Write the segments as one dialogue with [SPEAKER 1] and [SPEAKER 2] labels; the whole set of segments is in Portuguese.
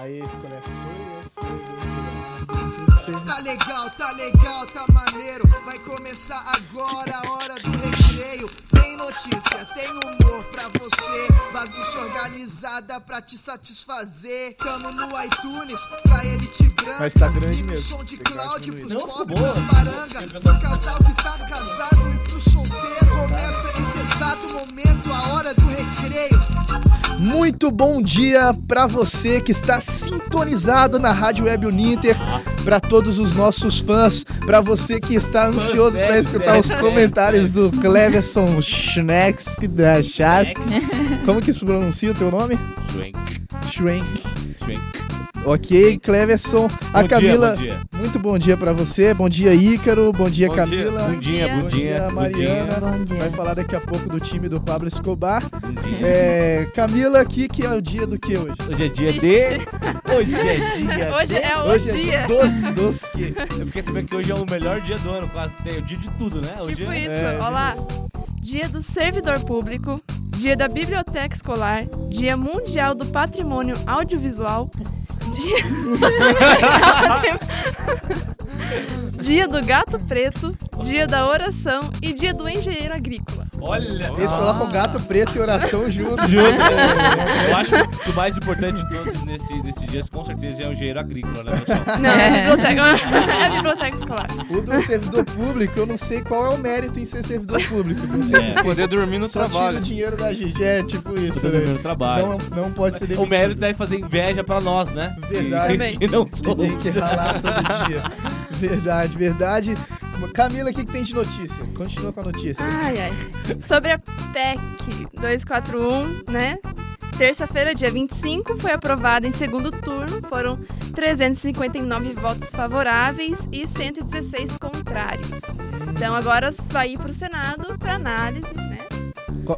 [SPEAKER 1] Aí começou e eu fui.
[SPEAKER 2] Tá legal, tá legal, tá maneiro. Vai começar agora a hora do recreio. Tem notícia, tem humor pra você. Bagunça organizada pra te satisfazer. Tamo no iTunes, pra ele te branca.
[SPEAKER 1] Mas tá grande mesmo.
[SPEAKER 2] som de Cláudio pros pobres,
[SPEAKER 3] boa.
[SPEAKER 2] pras baranga. Pro casal que tá casado e pro solteiro. Começa esse exato momento, a hora do recreio.
[SPEAKER 1] Muito bom dia pra você que está sintonizado na Rádio Web Uninter, pra todos os nossos fãs, pra você que está ansioso pra
[SPEAKER 3] velho,
[SPEAKER 1] escutar os comentários do Cleverson Schnex da Chas. Como que se pronuncia o teu nome?
[SPEAKER 3] Schwenk,
[SPEAKER 1] Schwenk.
[SPEAKER 3] Schwenk.
[SPEAKER 1] Ok, Cleverson. A
[SPEAKER 3] Bom dia,
[SPEAKER 1] Camila,
[SPEAKER 3] bom dia.
[SPEAKER 1] muito bom dia pra você. Bom dia, Ícaro. Bom dia,
[SPEAKER 3] Bom
[SPEAKER 1] Camila.
[SPEAKER 3] Bom dia,
[SPEAKER 4] Bom
[SPEAKER 3] bom
[SPEAKER 1] Bom
[SPEAKER 3] dia,
[SPEAKER 1] dia, Mariana.
[SPEAKER 3] dia,
[SPEAKER 4] Bom dia.
[SPEAKER 1] Vai falar daqui a pouco do time do Pablo Escobar.
[SPEAKER 3] bom dia.
[SPEAKER 1] É, Camila, aqui que é o dia do que hoje?
[SPEAKER 3] Hoje é dia
[SPEAKER 4] Ixi.
[SPEAKER 3] de... Hoje é dia
[SPEAKER 4] Hoje é o
[SPEAKER 1] Hoje é
[SPEAKER 4] dia.
[SPEAKER 1] dia dos, dos que.
[SPEAKER 3] Eu fiquei sabendo que hoje é o melhor dia do ano, quase tem o dia de tudo, né? Hoje
[SPEAKER 4] Tipo
[SPEAKER 3] é...
[SPEAKER 4] isso,
[SPEAKER 1] é,
[SPEAKER 4] olha lá. Dia do servidor público, dia da biblioteca escolar, dia mundial do patrimônio audiovisual, dia... dia do gato preto, dia da oração e dia do engenheiro agrícola.
[SPEAKER 3] Olha!
[SPEAKER 1] Eles colocam gato preto e oração junto.
[SPEAKER 3] Junto. Eu acho que o mais importante de todos nesse, nesses dias, com certeza, é o engenheiro agrícola, né, pessoal?
[SPEAKER 4] Não, é biblioteca, é biblioteca escolar.
[SPEAKER 1] O do servidor público, eu não sei qual é o mérito em ser servidor público. Você
[SPEAKER 3] É.
[SPEAKER 5] Poder dormir no
[SPEAKER 1] só tira
[SPEAKER 5] trabalho.
[SPEAKER 1] o dinheiro da GG, é tipo isso,
[SPEAKER 3] Todo
[SPEAKER 1] né?
[SPEAKER 3] meu trabalho.
[SPEAKER 1] Não, não pode ser demitido.
[SPEAKER 3] O mérito é fazer inveja pra nós, né?
[SPEAKER 1] Verdade.
[SPEAKER 3] Que, que não somos.
[SPEAKER 1] Tem que ralar todo dia. Verdade, verdade. Camila, o que, que tem de notícia? Continua com a notícia.
[SPEAKER 4] Ai, ai. Sobre a PEC 241, né? Terça-feira, dia 25, foi aprovada em segundo turno. Foram 359 votos favoráveis e 116 contrários. Então agora vai ir para o Senado para análise, né?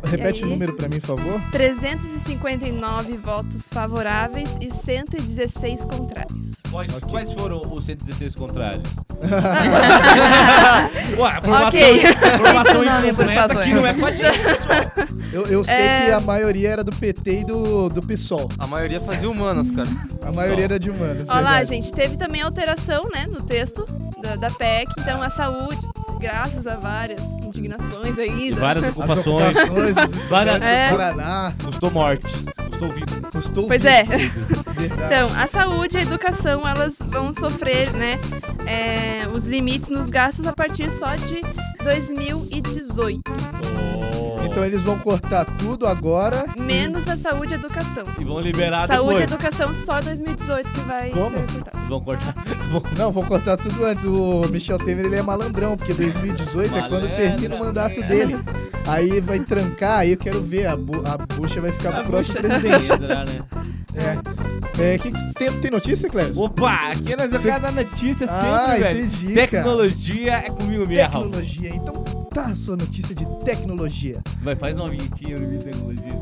[SPEAKER 1] Repete o número pra mim, por favor.
[SPEAKER 4] 359 votos favoráveis e 116 contrários.
[SPEAKER 3] Quais,
[SPEAKER 1] Ok.
[SPEAKER 3] quais foram os 116 contrários? Ué, formação,
[SPEAKER 4] Ok.
[SPEAKER 3] formação
[SPEAKER 4] Cita o nome, por
[SPEAKER 3] incompleta
[SPEAKER 4] favor.
[SPEAKER 3] que não é com a gente, pessoal.
[SPEAKER 1] Eu, eu sei
[SPEAKER 4] É.
[SPEAKER 1] que a maioria era do PT e do, do PSOL.
[SPEAKER 5] A maioria fazia humanas, cara.
[SPEAKER 1] A maioria era de humanas.
[SPEAKER 4] Olha lá, gente, teve também alteração, né, no texto da, da PEC. Então a saúde, graças a várias indignações aí. Da-
[SPEAKER 3] várias
[SPEAKER 1] As
[SPEAKER 3] ocupações. Várias-
[SPEAKER 4] É.
[SPEAKER 1] Paraná.
[SPEAKER 3] Custou mortes, custou vidas.
[SPEAKER 1] Custou
[SPEAKER 4] Pois é.
[SPEAKER 1] vidas.
[SPEAKER 4] Então, a saúde e a educação, elas vão sofrer, né, é, os limites nos gastos a partir só de 2018.
[SPEAKER 1] Então eles vão cortar tudo agora.
[SPEAKER 4] Menos a saúde e educação.
[SPEAKER 3] E vão liberar
[SPEAKER 4] Saúde e
[SPEAKER 3] depois.
[SPEAKER 4] educação só 2018 que vai
[SPEAKER 1] Como?
[SPEAKER 4] ser cortado.
[SPEAKER 3] Vão cortar. Vão...
[SPEAKER 1] Não, vão cortar tudo antes. O Michel Temer ele é malandrão, porque 2018 é quando
[SPEAKER 3] Malandra,
[SPEAKER 1] termina o mandato
[SPEAKER 3] é.
[SPEAKER 1] dele. Aí vai trancar, aí eu quero ver. A, bu a bucha vai ficar
[SPEAKER 4] A
[SPEAKER 1] pro próximo
[SPEAKER 4] bucha.
[SPEAKER 1] presidente.
[SPEAKER 3] Entrar, né?
[SPEAKER 1] É. É, que que, tem, tem notícia, Cléber?
[SPEAKER 3] Opa, aqui nós
[SPEAKER 1] Cê-
[SPEAKER 3] é cada notícia sempre,
[SPEAKER 1] Ah,
[SPEAKER 3] velho.
[SPEAKER 1] entendi, cara.
[SPEAKER 3] Tecnologia é comigo mesmo.
[SPEAKER 1] Tecnologia. Então tá a sua notícia de tecnologia.
[SPEAKER 3] Vai, faz uma vinhetinha de tecnologia.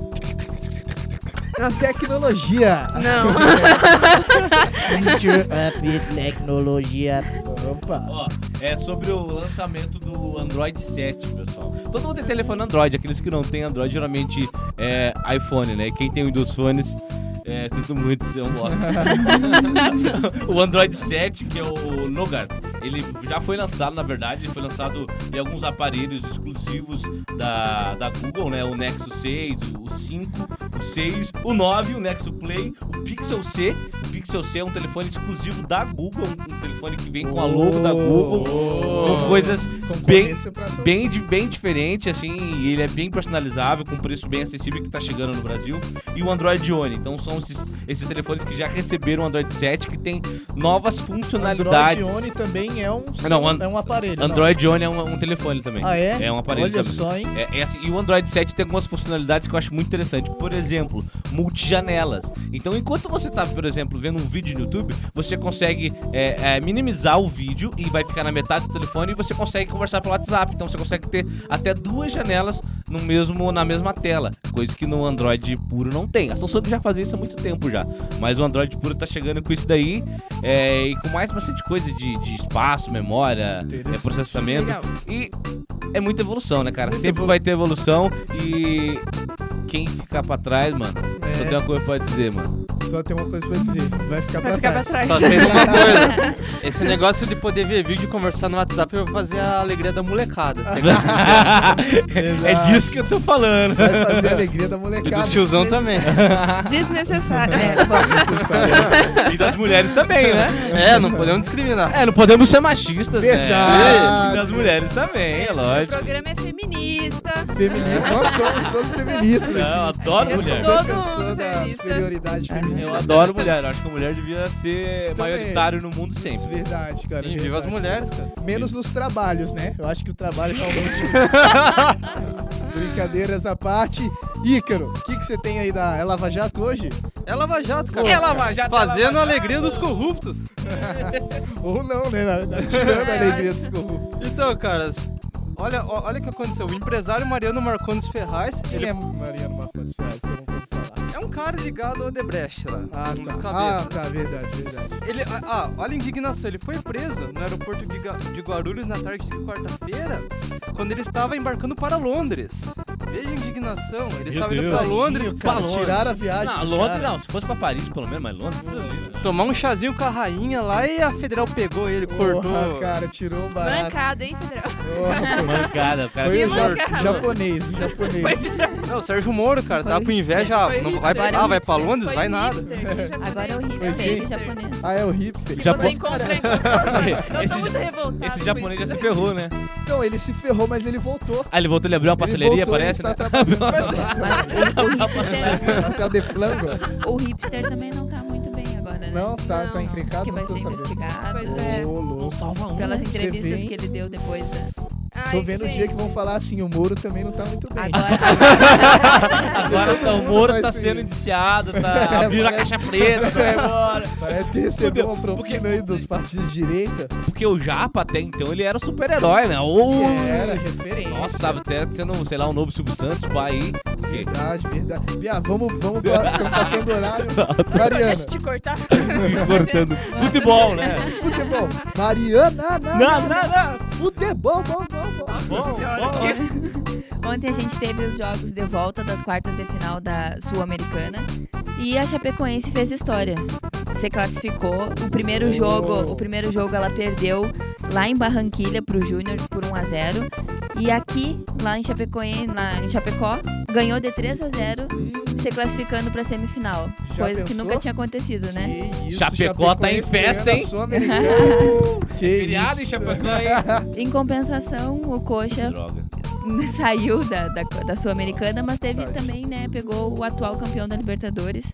[SPEAKER 1] Tecnologia.
[SPEAKER 4] Não.
[SPEAKER 6] Future Up Tecnologia.
[SPEAKER 1] Opa.
[SPEAKER 3] Ó, é sobre o lançamento do Android 7, pessoal. Todo mundo tem telefone Android, aqueles que não têm Android geralmente é iPhone, né? Quem tem Windows Phones, é, sinto muito ser um bosta. o Android 7, que é o Nougat, ele já foi lançado, na verdade, ele foi lançado em alguns aparelhos exclusivos da, da Google, né? O Nexus 6, o 5, o 6, o 9, o Nexus Play, o Pixel C. O Pixel C é um telefone exclusivo da Google, um, um telefone que vem com a logo da Google, com coisas bem, bem, de- bem diferente, assim, e ele é bem personalizável, com preço bem acessível que tá chegando no Brasil. E o Android One. Então são esses, esses telefones que já receberam o Android 7, que tem novas funcionalidades.
[SPEAKER 1] Android One também é um,
[SPEAKER 3] Não,
[SPEAKER 1] é um aparelho. não.
[SPEAKER 3] Android One é um, um telefone também.
[SPEAKER 1] Ah, é?
[SPEAKER 3] É um aparelho
[SPEAKER 1] Olha
[SPEAKER 3] também.
[SPEAKER 1] só, hein?
[SPEAKER 3] É, é assim, e o Android 7 tem algumas funcionalidades que eu acho muito interessante. Por exemplo, multijanelas. Então, enquanto você tá, por exemplo, vendo um vídeo no YouTube, você consegue é, é, minimizar o vídeo e vai ficar na metade do telefone e você consegue conversar pelo WhatsApp. Então, você consegue ter até duas janelas no mesmo, na mesma tela. Coisa que no Android puro não tem. A Samsung já fazia isso há muito tempo já. Mas o Android puro tá chegando com isso daí é, e com mais bastante coisa de, de espaço, memória, é, processamento.
[SPEAKER 4] Legal.
[SPEAKER 3] E é muita evolução, né, cara?
[SPEAKER 1] Muita
[SPEAKER 3] Sempre
[SPEAKER 1] evolu-
[SPEAKER 3] vai ter evolução e quem ficar pra trás, mano, só
[SPEAKER 1] É.
[SPEAKER 3] tem uma coisa pra dizer, mano.
[SPEAKER 1] Só tem uma coisa pra dizer. Vai ficar
[SPEAKER 4] Vai
[SPEAKER 1] pra
[SPEAKER 4] ficar pra
[SPEAKER 1] trás.
[SPEAKER 4] trás.
[SPEAKER 5] Só sei uma coisa. Esse negócio de poder ver vídeo e conversar no WhatsApp, eu vou fazer a alegria da molecada. Você
[SPEAKER 3] é disso que eu tô falando.
[SPEAKER 1] Vai fazer a alegria da
[SPEAKER 5] E
[SPEAKER 1] molecada.
[SPEAKER 5] dos tiozão também.
[SPEAKER 4] Desnecessário.
[SPEAKER 6] É, bom,
[SPEAKER 1] Necessário.
[SPEAKER 3] E das mulheres também, né?
[SPEAKER 5] É, não podemos discriminar.
[SPEAKER 3] É, não podemos ser machistas,
[SPEAKER 1] Verdade.
[SPEAKER 3] né? E das mulheres também, é
[SPEAKER 4] O
[SPEAKER 3] lógico.
[SPEAKER 4] programa é feminista.
[SPEAKER 1] Feminista. Nós somos todos feministas.
[SPEAKER 3] Não, eu
[SPEAKER 1] aqui.
[SPEAKER 3] adoro
[SPEAKER 4] Eu
[SPEAKER 3] mulher.
[SPEAKER 4] sou- Todo
[SPEAKER 1] Defensor
[SPEAKER 4] mundo
[SPEAKER 1] da superioridade feminina.
[SPEAKER 3] Eu adoro mulher. Eu acho que a mulher devia ser
[SPEAKER 1] Também.
[SPEAKER 3] maioritário no mundo
[SPEAKER 1] Isso é
[SPEAKER 3] sempre.
[SPEAKER 1] verdade, cara.
[SPEAKER 5] Sim,
[SPEAKER 1] verdade.
[SPEAKER 5] viva as mulheres, cara.
[SPEAKER 1] Menos nos trabalhos, né? Eu acho que o trabalho realmente. Brincadeiras à parte. Ícaro, o que, que você tem aí da é Lava Jato hoje?
[SPEAKER 5] É Lava Jato, cara.
[SPEAKER 1] É
[SPEAKER 3] Lava Jato,
[SPEAKER 5] Fazendo a alegria dos corruptos.
[SPEAKER 1] Ou não, né? Tirando a
[SPEAKER 4] É,
[SPEAKER 1] alegria dos corruptos.
[SPEAKER 5] Então, cara, olha, olha o que aconteceu. O empresário Mariano Marcondes Ferraz,
[SPEAKER 1] Quem
[SPEAKER 5] ele
[SPEAKER 1] é Mariano Marcondes Ferraz? Que eu não
[SPEAKER 5] cara ligado ao Odebrecht lá.
[SPEAKER 1] Ah,
[SPEAKER 5] um dos
[SPEAKER 1] tá.
[SPEAKER 5] cabeças.
[SPEAKER 1] Ah, tá, verdade, verdade.
[SPEAKER 5] Ele, ah, ah, olha a indignação. Ele foi preso no aeroporto de, Guarulhos na tarde de quarta-feira, quando ele estava embarcando para Londres. Veja a indignação. Ele estava indo
[SPEAKER 3] Deus.
[SPEAKER 5] para Londres
[SPEAKER 1] Tadinho, cara,
[SPEAKER 3] pra Londres.
[SPEAKER 1] tiraram a viagem.
[SPEAKER 3] Não, Londres
[SPEAKER 1] cara.
[SPEAKER 3] não. Se fosse pra Paris, pelo menos, mas Londres. ali, né?
[SPEAKER 5] tomar um chazinho com a rainha lá e a federal pegou ele, cortou.
[SPEAKER 1] Porra, cara, tirou o barato.
[SPEAKER 4] Bancada, hein, Federal?
[SPEAKER 1] Porra,
[SPEAKER 3] Mancada, o cara
[SPEAKER 1] Foi o
[SPEAKER 4] mancada.
[SPEAKER 1] japonês, japonês.
[SPEAKER 5] Não, o Sérgio Moro, cara,
[SPEAKER 6] Foi o
[SPEAKER 5] com inveja. ah,
[SPEAKER 4] Foi
[SPEAKER 5] não vai,
[SPEAKER 6] Agora é
[SPEAKER 5] ah,
[SPEAKER 6] o
[SPEAKER 5] vai pra
[SPEAKER 6] hipster.
[SPEAKER 5] Londres?
[SPEAKER 4] Foi
[SPEAKER 5] Vai nada.
[SPEAKER 4] hipster, que japonês.
[SPEAKER 6] Agora é o hipster
[SPEAKER 1] quem?
[SPEAKER 6] e japonês.
[SPEAKER 1] Ah, é o hipster.
[SPEAKER 4] Você
[SPEAKER 3] Japo-
[SPEAKER 4] encontra Eu
[SPEAKER 3] Esse
[SPEAKER 4] tô muito
[SPEAKER 3] ja-
[SPEAKER 4] revoltado.
[SPEAKER 3] Esse
[SPEAKER 4] com
[SPEAKER 3] japonês já
[SPEAKER 4] isso.
[SPEAKER 3] se ferrou, né?
[SPEAKER 1] Então, ele se ferrou, mas ele voltou.
[SPEAKER 3] Ah, ele voltou, ele abriu uma
[SPEAKER 1] Ele voltou,
[SPEAKER 3] parece,
[SPEAKER 1] ele
[SPEAKER 3] né?
[SPEAKER 1] está trabalhando.
[SPEAKER 6] Mas o, o hipster,
[SPEAKER 1] Pastel de flango.
[SPEAKER 6] o hipster também não tá muito bem agora, né?
[SPEAKER 1] Não, tá,
[SPEAKER 4] Não,
[SPEAKER 1] tá.
[SPEAKER 6] Diz
[SPEAKER 1] encrencado,
[SPEAKER 6] que vai
[SPEAKER 1] não tô
[SPEAKER 6] ser
[SPEAKER 1] sabendo.
[SPEAKER 6] investigado.
[SPEAKER 4] Pois é.
[SPEAKER 1] Ô, louco.
[SPEAKER 3] salva um.
[SPEAKER 6] Pelas
[SPEAKER 1] Você
[SPEAKER 6] entrevistas
[SPEAKER 1] vem-
[SPEAKER 6] que ele deu depois da.
[SPEAKER 1] Tô
[SPEAKER 4] Ai,
[SPEAKER 1] vendo o dia que vão falar assim, o Moro também não tá muito bem.
[SPEAKER 6] Agora,
[SPEAKER 3] Agora tá, o Moro tá
[SPEAKER 1] se-
[SPEAKER 3] sendo indiciado, tá abrindo a caixa preta, tá embora.
[SPEAKER 1] Parece que recebeu uma
[SPEAKER 3] Porque-
[SPEAKER 1] propina aí dos partidos de direita.
[SPEAKER 3] Porque o Japa até então ele era o super-herói, né? Ou.
[SPEAKER 1] Era referência.
[SPEAKER 3] Nossa, sabe, até sendo, sei lá, um novo Silvio Santos, pai aí. Porque
[SPEAKER 1] Verdade, verdade. Bia, vamos, vamos, estamos passando horário.
[SPEAKER 4] Deixa
[SPEAKER 1] Mariana,
[SPEAKER 4] eu te cortar.
[SPEAKER 3] cortando futebol, né?
[SPEAKER 1] futebol. Mariana, não,
[SPEAKER 3] Não, não, não.
[SPEAKER 1] Futebol, bom, bom, bom.
[SPEAKER 3] Bom, bom.
[SPEAKER 6] ontem a gente teve os jogos de volta das quartas de final da Sul-Americana e a Chapecoense fez história. Se classificou. O primeiro
[SPEAKER 1] Oh.
[SPEAKER 6] jogo, o primeiro jogo ela perdeu lá em Barranquilha pro Júnior por 1 a 0 e aqui lá em Chapecoense, lá em Chapecó, ganhou de 3 a 0, se classificando para semifinal.
[SPEAKER 1] Já
[SPEAKER 6] coisa que
[SPEAKER 1] pensou?
[SPEAKER 6] nunca tinha acontecido, né?
[SPEAKER 1] Que isso,
[SPEAKER 3] Chapecó tá em festa, hein?
[SPEAKER 1] Que
[SPEAKER 3] Feriado em. Chapecó, hein?
[SPEAKER 6] Em compensação, o Coxa
[SPEAKER 3] Droga.
[SPEAKER 6] saiu da, da, da Sul-Americana, mas teve também, né? Pegou o atual campeão da Libertadores.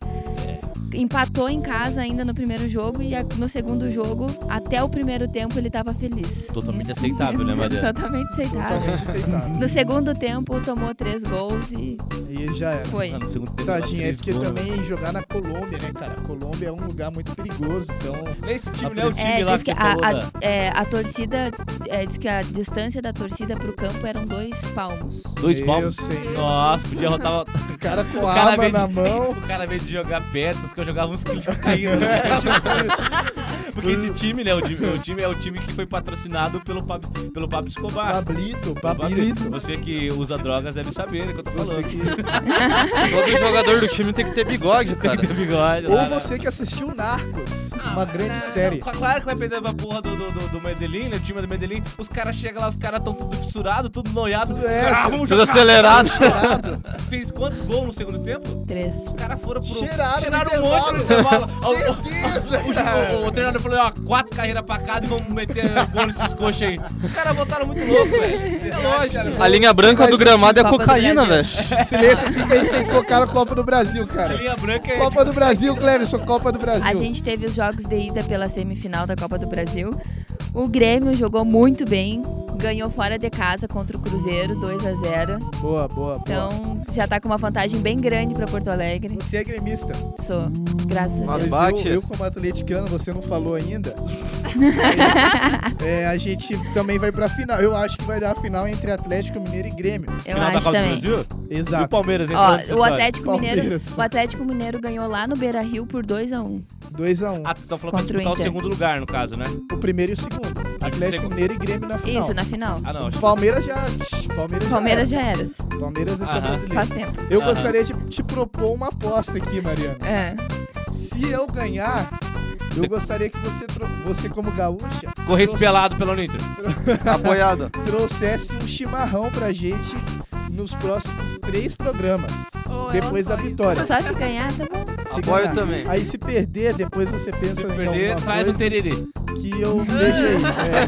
[SPEAKER 6] Empatou em casa ainda no primeiro jogo e a- no segundo jogo, até o primeiro tempo, ele tava feliz.
[SPEAKER 3] Totalmente aceitável, né, Mariana?
[SPEAKER 6] Totalmente aceitável.
[SPEAKER 1] Totalmente aceitável.
[SPEAKER 6] No segundo tempo, tomou três gols e
[SPEAKER 1] E já era.
[SPEAKER 6] foi.
[SPEAKER 3] Ah, no segundo tempo, lá,
[SPEAKER 1] Tadinho, é porque
[SPEAKER 3] gols.
[SPEAKER 1] também jogar na Colômbia, né, cara? A Colômbia é um lugar muito perigoso, então.
[SPEAKER 3] Esse time não é o time
[SPEAKER 6] É,
[SPEAKER 3] lá
[SPEAKER 6] diz
[SPEAKER 3] que
[SPEAKER 6] que a,
[SPEAKER 3] falou
[SPEAKER 6] a-
[SPEAKER 3] da...
[SPEAKER 6] é, a torcida, é, diz que a distância da torcida pro campo eram dois palmos.
[SPEAKER 3] Dois palmos.
[SPEAKER 1] senhor.
[SPEAKER 3] Nossa, podia rotar...
[SPEAKER 1] Os caras com
[SPEAKER 3] cara
[SPEAKER 1] arma na mão.
[SPEAKER 3] O cara veio de jogar perto, eu jogava uns quilos de caindo. né? Porque esse time, né? O time, o time é o time que foi patrocinado pelo Pablo, pelo Pablo Escobar.
[SPEAKER 1] Pablito,
[SPEAKER 3] O
[SPEAKER 1] Pablito.
[SPEAKER 3] Você que usa drogas deve saber do que eu tô
[SPEAKER 1] Você
[SPEAKER 3] falando.
[SPEAKER 1] que...
[SPEAKER 5] Todo jogador do time tem que ter bigode, cara.
[SPEAKER 3] Tem bigode.
[SPEAKER 1] Ou
[SPEAKER 3] lá, né?
[SPEAKER 1] você que assistiu Narcos, uma grande
[SPEAKER 4] não,
[SPEAKER 1] série.
[SPEAKER 3] Cla- Claro que vai perder pra porra do, do, do, do Medellín, né? O time do Medellín. Os caras chegam lá, os caras tão tudo fissurado, tudo noiado.
[SPEAKER 1] Tudo é,
[SPEAKER 3] ah,
[SPEAKER 1] tudo-
[SPEAKER 3] vamos
[SPEAKER 5] Tudo
[SPEAKER 3] jogar.
[SPEAKER 5] acelerado.
[SPEAKER 3] Fez quantos gols no segundo tempo?
[SPEAKER 6] Três.
[SPEAKER 3] Os caras foram pro.
[SPEAKER 1] Cheiraram
[SPEAKER 3] cheiraram um monte no intervalo. O- o-
[SPEAKER 1] Certeza,
[SPEAKER 3] O,
[SPEAKER 1] cara.
[SPEAKER 3] o- o treinador falou, ó, quatro carreiras pra cada e vamos meter gol nesses coxas aí. Os caras voltaram muito louco, velho. É lógico.
[SPEAKER 5] A linha branca do gramado é cocaína, velho.
[SPEAKER 1] Silêncio aqui que a gente tem que focar na Copa do Brasil,
[SPEAKER 3] A
[SPEAKER 1] cara.
[SPEAKER 3] linha branca é.
[SPEAKER 1] Copa do Brasil, Cleverson, Copa do Brasil.
[SPEAKER 6] A gente teve os jogos de ida pela semifinal da Copa do Brasil. O Grêmio jogou muito bem, ganhou fora de casa contra o Cruzeiro, 2 a 0
[SPEAKER 1] Boa, boa, boa.
[SPEAKER 6] Então já tá com uma vantagem bem grande pra Porto Alegre.
[SPEAKER 1] Você é gremista.
[SPEAKER 6] Sou, graças a
[SPEAKER 5] Mas
[SPEAKER 6] Deus.
[SPEAKER 5] bate.
[SPEAKER 1] eu, eu, como atleticano, você não falou ainda. é, a gente também vai pra final. Eu acho que vai dar a final entre Atlético Mineiro e Grêmio.
[SPEAKER 6] Eu
[SPEAKER 3] Final da
[SPEAKER 6] acho também.
[SPEAKER 3] Brasil? E o
[SPEAKER 1] Exato.
[SPEAKER 3] Palmeiras entrou
[SPEAKER 6] Ó,
[SPEAKER 3] nessa
[SPEAKER 6] o? Atlético Mineiro,
[SPEAKER 1] Palmeiras.
[SPEAKER 6] o Atlético Mineiro ganhou lá no Beira-Rio por 2 a 1.
[SPEAKER 1] 2x1.
[SPEAKER 3] Ah, vocês estão falando pra
[SPEAKER 6] Contra o
[SPEAKER 3] disputar o segundo lugar, no caso, né?
[SPEAKER 1] O primeiro e o segundo. Atlético. Mineiro e Grêmio na final.
[SPEAKER 6] Isso, na final.
[SPEAKER 3] Ah, não.
[SPEAKER 1] Palmeiras já. Palmeiras,
[SPEAKER 6] Palmeiras
[SPEAKER 1] já.
[SPEAKER 6] já era.
[SPEAKER 1] era. Palmeiras é só brasileiro.
[SPEAKER 6] Faz tempo.
[SPEAKER 1] Eu
[SPEAKER 3] Aham.
[SPEAKER 1] gostaria de te propor uma aposta aqui, Mariana.
[SPEAKER 6] É.
[SPEAKER 1] Se eu ganhar, eu
[SPEAKER 3] Você-
[SPEAKER 1] gostaria que você, tro- você como gaúcha,
[SPEAKER 3] Correr
[SPEAKER 1] trouxe-
[SPEAKER 3] pelado pelo Nitro.
[SPEAKER 5] Apoiada.
[SPEAKER 1] trouxesse um chimarrão pra gente nos próximos três programas,
[SPEAKER 4] Ou
[SPEAKER 1] depois da
[SPEAKER 4] apoia.
[SPEAKER 1] vitória.
[SPEAKER 6] Só se ganhar, tá bom.
[SPEAKER 1] Se
[SPEAKER 5] Apoio
[SPEAKER 1] ganhar.
[SPEAKER 5] também.
[SPEAKER 1] Aí se perder, depois você pensa
[SPEAKER 3] Se
[SPEAKER 1] em
[SPEAKER 3] perder,
[SPEAKER 1] alguma
[SPEAKER 3] traz o
[SPEAKER 1] coisa
[SPEAKER 3] tererê.
[SPEAKER 1] Que eu vejo aí. É,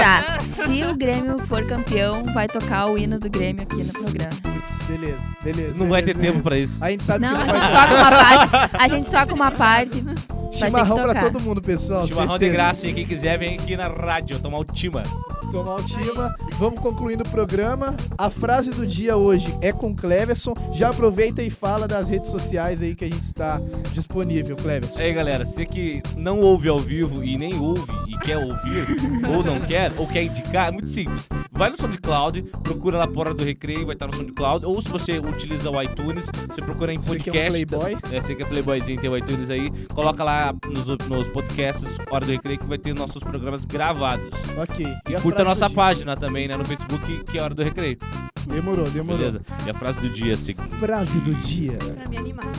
[SPEAKER 6] Tá, se o Grêmio for campeão, vai tocar o hino do Grêmio aqui no programa.
[SPEAKER 1] putz, beleza, beleza.
[SPEAKER 3] Não vai
[SPEAKER 1] beleza,
[SPEAKER 3] ter tempo
[SPEAKER 1] beleza.
[SPEAKER 3] pra isso.
[SPEAKER 1] A gente sabe
[SPEAKER 6] Não, a
[SPEAKER 1] que
[SPEAKER 6] gente
[SPEAKER 1] vai
[SPEAKER 6] toca uma parte. A gente toca uma parte.
[SPEAKER 1] chimarrão pra todo mundo, pessoal.
[SPEAKER 3] Chimarrão de
[SPEAKER 1] certeza.
[SPEAKER 3] graça, hein? Quem quiser, vem aqui na rádio tomar o Tima.
[SPEAKER 1] Tomar o Tima. Vamos concluindo o programa. A frase do dia hoje é com Cleverson. Já aproveita e fala das redes sociais aí que a gente está disponível, Cleverson.
[SPEAKER 3] Aí, galera, você que não ouve ao vivo e nem ouve e quer ouvir, ou não quer, ou quer indicar, é muito simples. Vai no SoundCloud, procura lá Porra do Recreio, vai estar no SoundCloud. Ou se você utiliza o iTunes, você procura em
[SPEAKER 1] Você que é um
[SPEAKER 3] podcast.
[SPEAKER 1] playboy.
[SPEAKER 3] É, você que é playboyzinho, tem o iTunes aí. Coloca lá nos, nos podcasts Hora do Recreio que vai ter nossos programas gravados.
[SPEAKER 1] Ok. E a
[SPEAKER 3] Curta a nossa página também, né, no Facebook, que é Hora do Recreio.
[SPEAKER 1] Demorou, demorou.
[SPEAKER 3] Beleza? E a frase do dia é a seguinte.
[SPEAKER 1] Frase do dia.
[SPEAKER 4] Pra me animar.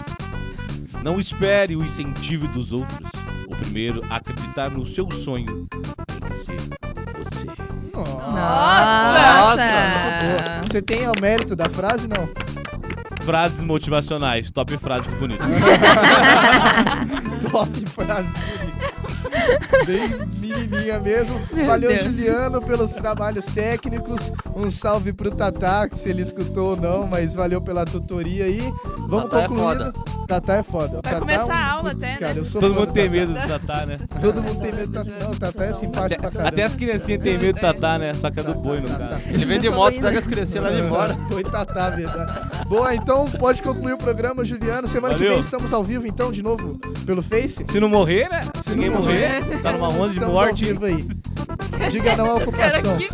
[SPEAKER 3] Não espere o incentivo dos outros. O primeiro, acreditar no seu sonho tem que ser você.
[SPEAKER 1] Você tem o mérito da frase, não?
[SPEAKER 3] Frases motivacionais, top frases bonitas.
[SPEAKER 1] Top frase bonita. Bem menininha mesmo.
[SPEAKER 6] Meu
[SPEAKER 1] Valeu,
[SPEAKER 6] Deus.
[SPEAKER 1] Juliano, pelos trabalhos técnicos. Um salve pro Tatá, que se ele escutou ou não, mas valeu pela tutoria aí. Vamos
[SPEAKER 5] Tatá é
[SPEAKER 1] concluindo. Tatá é foda. O
[SPEAKER 4] Vai
[SPEAKER 1] Tatá
[SPEAKER 4] começar
[SPEAKER 1] é um-
[SPEAKER 4] a aula
[SPEAKER 1] putz,
[SPEAKER 4] até,
[SPEAKER 1] cara,
[SPEAKER 4] né?
[SPEAKER 1] eu sou
[SPEAKER 3] Todo mundo
[SPEAKER 1] do
[SPEAKER 3] tem medo do Tatá, né?
[SPEAKER 1] Todo mundo tem medo do Tatá. Não, o Tatá é simpático pra caramba.
[SPEAKER 3] Até as criancinhas têm medo do Tatá, né? Só que é do boi, no caso.
[SPEAKER 5] Ele vem de moto, pega as criancinhas e leva embora.
[SPEAKER 1] Foi Tatá, verdade. Boa, então pode concluir o programa, Juliano. Semana que vem estamos ao vivo, então, de novo, pelo Face.
[SPEAKER 3] Se não morrer, né?
[SPEAKER 1] Se
[SPEAKER 3] ninguém
[SPEAKER 1] não
[SPEAKER 3] morrer,
[SPEAKER 4] morrer,
[SPEAKER 3] tá numa onda de
[SPEAKER 1] Estamos
[SPEAKER 3] morte.
[SPEAKER 1] Ao vivo aí. Diga não à
[SPEAKER 4] Cara,
[SPEAKER 1] ocupação.
[SPEAKER 4] que